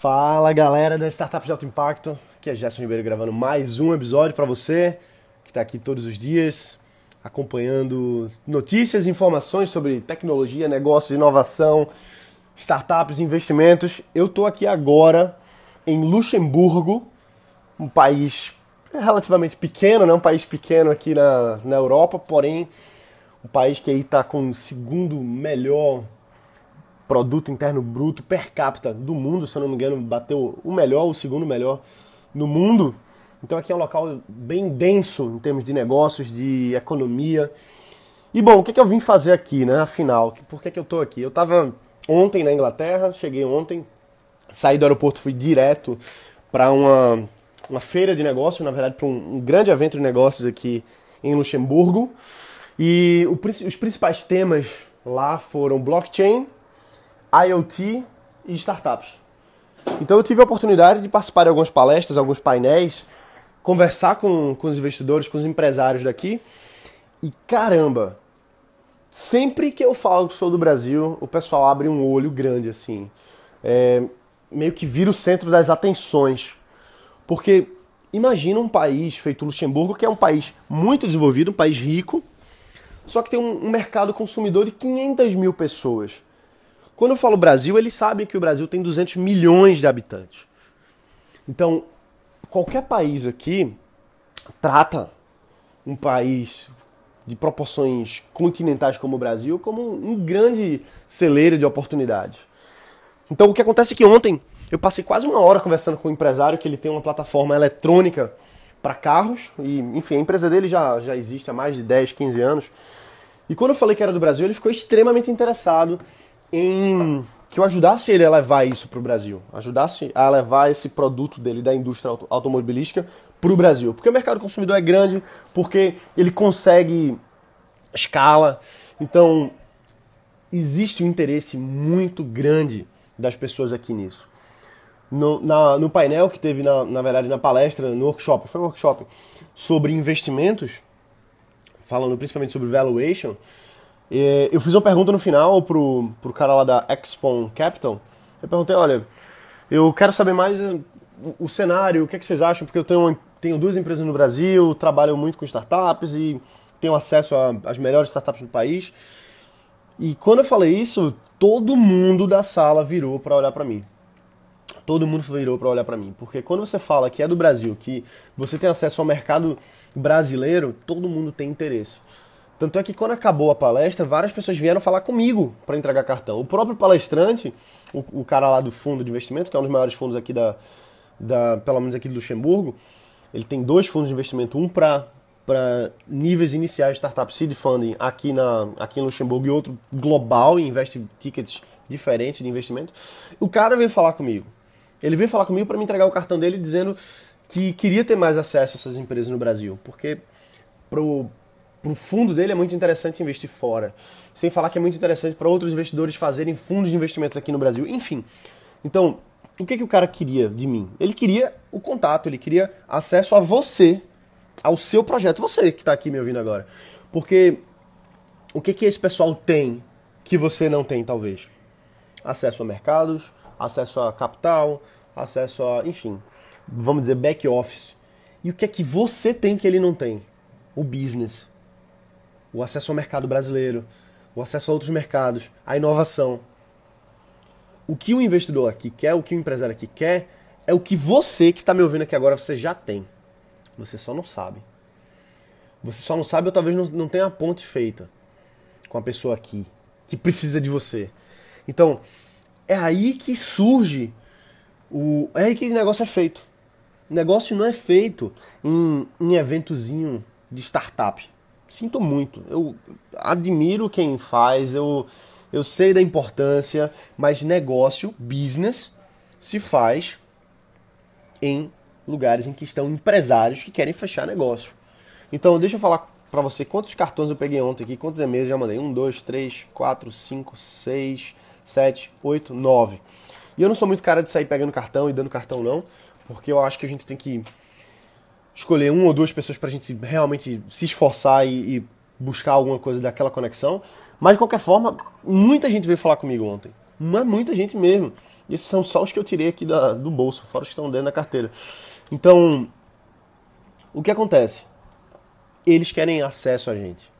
Fala galera da Startup de Alto Impacto, aqui é Gerson Ribeiro gravando mais um episódio para você que está aqui todos os dias acompanhando notícias e informações sobre tecnologia, negócios, inovação, startups, investimentos. Eu estou aqui agora em Luxemburgo, um país relativamente pequeno, né? um país pequeno aqui na, na Europa, porém um país que aí está com o segundo melhor produto interno bruto per capita do mundo, se eu não me engano, bateu o melhor, o segundo melhor no mundo. Então aqui é um local bem denso em termos de negócios, de economia. E bom, o que, que eu vim fazer aqui, né? Afinal, por que, que eu estou aqui? Eu estava ontem na Inglaterra, cheguei ontem, saí do aeroporto, fui direto para uma, uma feira de negócios, na verdade, para um, um, grande evento de negócios aqui em Luxemburgo. E o, os principais temas lá foram blockchain, IoT e startups. Então eu tive a oportunidade de participar de algumas palestras, alguns painéis, conversar com, com os investidores, com os empresários daqui. E caramba, sempre que eu falo que sou do Brasil, o pessoal abre um olho grande assim. É, meio que vira o centro das atenções. Porque imagina um país feito Luxemburgo, que é um país muito desenvolvido, um país rico, só que tem um, mercado consumidor de 500 mil pessoas. Quando eu falo Brasil, eles sabem que o Brasil tem 200 milhões de habitantes. Então, qualquer país aqui trata um país de proporções continentais como o Brasil como um grande celeiro de oportunidades. Então, o que acontece é que ontem eu passei quase uma hora conversando com um empresário que ele tem uma plataforma eletrônica para carros e, enfim, a empresa dele já, já existe há mais de 10, 15 anos. E quando eu falei que era do Brasil, ele ficou extremamente interessado em que eu ajudasse ele a levar isso para o Brasil, ajudasse a levar esse produto dele da indústria automobilística para o Brasil, porque o mercado consumidor é grande, porque ele consegue escala, então existe um interesse muito grande das pessoas aqui nisso. No, na, no painel que teve, na, na verdade, na palestra, no workshop, foi um workshop sobre investimentos, falando principalmente sobre valuation, eu fiz uma pergunta no final pro, pro cara lá da Expon Capital. Eu perguntei, olha, eu quero saber mais eh, o, o cenário, o que, é que vocês acham, porque eu tenho, tenho duas empresas no Brasil, trabalho muito com startups e tenho acesso às melhores startups do país. E quando eu falei isso, todo mundo da sala virou para olhar para mim. Todo mundo virou para olhar para mim, porque quando você fala que é do Brasil, que você tem acesso ao mercado brasileiro, todo mundo tem interesse. Tanto é que quando acabou a palestra, várias pessoas vieram falar comigo para entregar cartão. O próprio palestrante, o, o, cara lá do fundo de investimento, que é um dos maiores fundos aqui da, da pelo menos aqui do Luxemburgo, ele tem dois fundos de investimento, um para para níveis iniciais de startup seed funding aqui na aqui em Luxemburgo e outro global e investe tickets diferentes de investimento. O cara veio falar comigo. Ele veio falar comigo para me entregar o cartão dele dizendo que queria ter mais acesso a essas empresas no Brasil, porque pro para o fundo dele é muito interessante investir fora. Sem falar que é muito interessante para outros investidores fazerem fundos de investimentos aqui no Brasil. Enfim. Então, o que, que o cara queria de mim? Ele queria o contato, ele queria acesso a você, ao seu projeto. Você que está aqui me ouvindo agora. Porque o que, que esse pessoal tem que você não tem, talvez? Acesso a mercados, acesso a capital, acesso a, enfim, vamos dizer, back office. E o que é que você tem que ele não tem? O business o acesso ao mercado brasileiro, o acesso a outros mercados, a inovação. O que o investidor aqui quer, o que o empresário aqui quer, é o que você que está me ouvindo aqui agora, você já tem. Você só não sabe. Você só não sabe ou talvez não, não tenha a ponte feita com a pessoa aqui, que precisa de você. Então, é aí que surge o. É aí que o negócio é feito. O negócio não é feito em, em eventozinho de startup sinto muito. Eu admiro quem faz, eu, eu sei da importância, mas negócio, business, se faz em lugares em que estão empresários que querem fechar negócio. Então, deixa eu falar para você quantos cartões eu peguei ontem aqui, quantos e-mails já mandei. Um, dois, três, quatro, cinco, seis, sete, oito, nove. E eu não sou muito cara de sair pegando cartão e dando cartão, não, porque eu acho que a gente tem que escolher uma ou duas pessoas para a gente realmente se esforçar e, e, buscar alguma coisa daquela conexão. Mas de qualquer forma, muita gente veio falar comigo ontem. Mas muita gente mesmo. E esses são só os que eu tirei aqui da, do bolso, fora os que estão dentro da carteira. Então, o que acontece? Eles querem acesso a gente.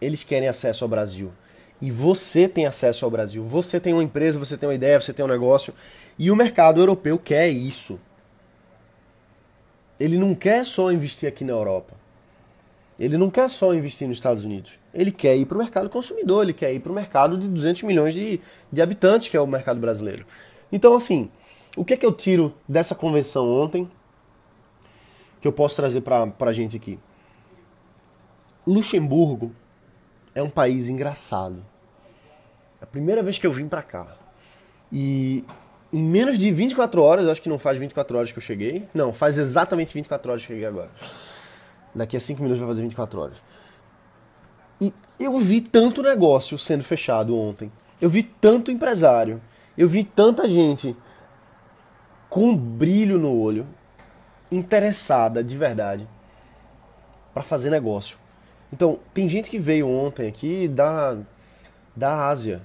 Eles querem acesso ao Brasil. E você tem acesso ao Brasil. Você tem uma empresa, você tem uma ideia, você tem um negócio. E o mercado europeu quer isso. Ele não quer só investir aqui na Europa. Ele não quer só investir nos Estados Unidos. Ele quer ir para o mercado consumidor, ele quer ir para o mercado de 200 milhões de, de habitantes, que é o mercado brasileiro. Então, assim, o que é que eu tiro dessa convenção ontem que eu posso trazer para a gente aqui? Luxemburgo é um país engraçado. É a primeira vez que eu vim para cá. E em menos de 24 horas, acho que não faz 24 horas que eu cheguei. Não, faz exatamente 24 horas que eu cheguei agora. Daqui a 5 minutos vai fazer 24 horas. E eu vi tanto negócio sendo fechado ontem. Eu vi tanto empresário. Eu vi tanta gente com brilho no olho, interessada de verdade para fazer negócio. Então, tem gente que veio ontem aqui da, da Ásia.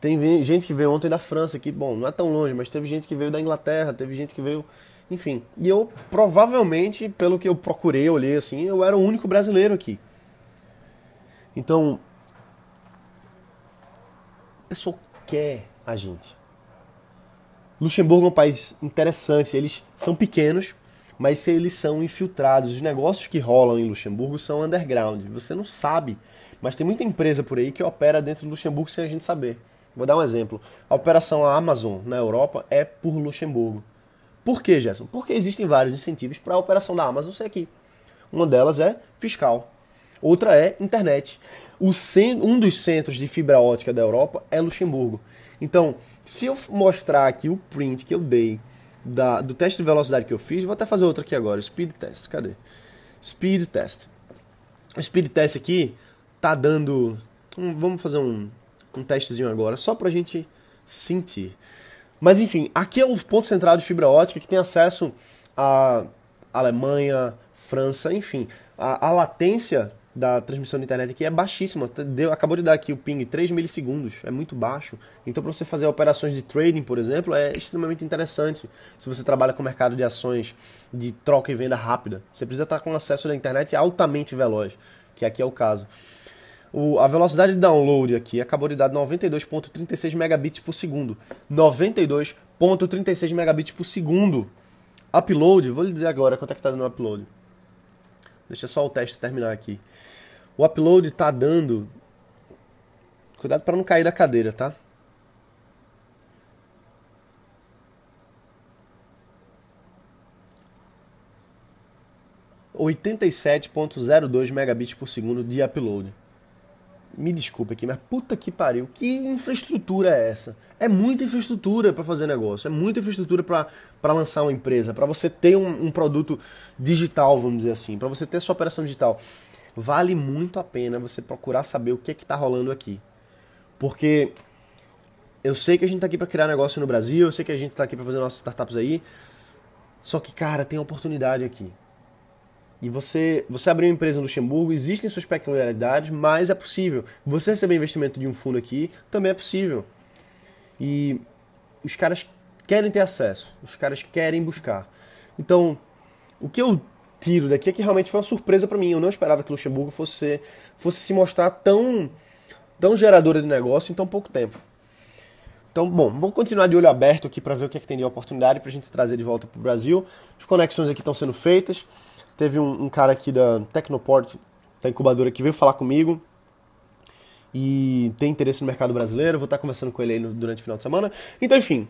Tem gente que veio ontem da França, que, bom, não é tão longe, mas teve gente que veio da Inglaterra, teve gente que veio. Enfim. E eu, provavelmente, pelo que eu procurei, olhei assim, eu era o único brasileiro aqui. Então. A pessoa quer a gente. Luxemburgo é um país interessante, eles são pequenos, mas eles são infiltrados. Os negócios que rolam em Luxemburgo são underground. Você não sabe, mas tem muita empresa por aí que opera dentro do Luxemburgo sem a gente saber. Vou dar um exemplo. A operação Amazon na Europa é por Luxemburgo. Por quê, Gerson? Porque existem vários incentivos para a operação da Amazon ser aqui. Uma delas é fiscal, outra é internet. Um dos centros de fibra ótica da Europa é Luxemburgo. Então, se eu mostrar aqui o print que eu dei da, do teste de velocidade que eu fiz, vou até fazer outro aqui agora, speed test. Cadê? Speed test. O speed test aqui tá dando. Um, vamos fazer um, um testezinho agora, só pra gente sentir. Mas enfim, aqui é o ponto central de fibra ótica que tem acesso a Alemanha, França, enfim. A, a latência da transmissão da internet aqui é baixíssima. Deu, acabou de dar aqui o ping 3 milissegundos, é muito baixo. Então, para você fazer operações de trading, por exemplo, é extremamente interessante. Se você trabalha com mercado de ações de troca e venda rápida, você precisa estar com acesso à internet altamente veloz, que aqui é o caso. O, a velocidade de download aqui acabou de dar 92.36 megabits por segundo. 92.36 megabits por segundo. Upload, vou lhe dizer agora quanto é que está dando o upload. Deixa só o teste terminar aqui. O upload está dando. Cuidado para não cair da cadeira, tá? Oitenta e sete ponto zero dois megabits por segundo de upload me desculpa aqui, mas puta que pariu, que infraestrutura é essa? É muita infraestrutura para fazer negócio, é muita infraestrutura para lançar uma empresa, para você ter um, um, produto digital, vamos dizer assim, para você ter sua operação digital. Vale muito a pena você procurar saber o que é que tá rolando aqui. Porque eu sei que a gente tá aqui para criar negócio no Brasil, eu sei que a gente tá aqui para fazer nossas startups aí, só que, cara, tem oportunidade aqui. E você, você abrir uma empresa no Luxemburgo, existem suas peculiaridades, mas é possível. Você receber investimento de um fundo aqui também é possível. E os caras querem ter acesso, os caras querem buscar. Então, o que eu tiro daqui é que realmente foi uma surpresa para mim. Eu não esperava que Luxemburgo fosse, fosse se mostrar tão, tão geradora de negócio em tão pouco tempo. Então, bom, vamos continuar de olho aberto aqui para ver o que, é que tem de oportunidade para a gente trazer de volta para o Brasil. As conexões aqui estão sendo feitas. Teve um, um cara aqui da Tecnoport, da incubadora, que veio falar comigo e tem interesse no mercado brasileiro. Vou estar conversando com ele aí no, durante o final de semana. Então, enfim,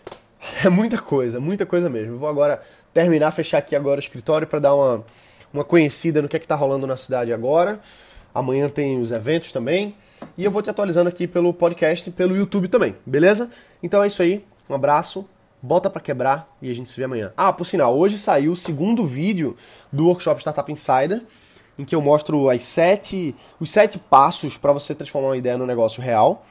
é muita coisa, muita coisa mesmo. vou agora terminar, fechar aqui agora o escritório para dar uma, uma conhecida no que é está rolando na cidade agora. Amanhã tem os eventos também. E eu vou te atualizando aqui pelo podcast e pelo YouTube também, beleza? Então é isso aí. Um abraço bota para quebrar e a gente se vê amanhã. Ah, por sinal, hoje saiu o segundo vídeo do workshop Startup Insider, em que eu mostro as sete, os sete passos para você transformar uma ideia no negócio real.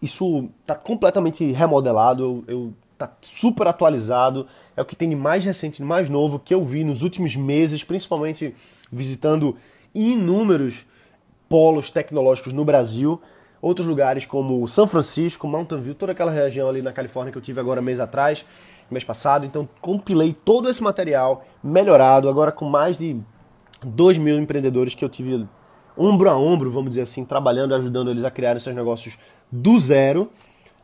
Isso tá completamente remodelado, eu, eu tá super atualizado, é o que tem de mais recente, de mais novo que eu vi nos últimos meses, principalmente visitando inúmeros polos tecnológicos no Brasil outros lugares como São Francisco, Mountain View, toda aquela região ali na Califórnia que eu tive agora mês atrás, mês passado. Então compilei todo esse material melhorado, agora com mais de 2 mil empreendedores que eu tive ombro a ombro, vamos dizer assim, trabalhando ajudando eles a criar seus negócios do zero.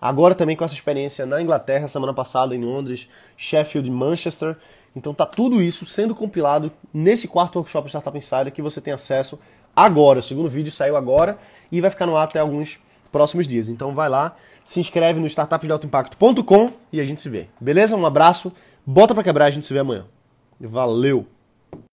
Agora também com essa experiência na Inglaterra, semana passada em Londres, Sheffield e Manchester. Então tá tudo isso sendo compilado nesse quarto workshop Startup Insider que você tem acesso agora. O segundo vídeo saiu agora e vai ficar no ar até alguns próximos dias. Então vai lá, se inscreve no startupdealtoimpacto.com e a gente se vê. Beleza? Um abraço, bota para quebrar, a gente se vê amanhã. Valeu!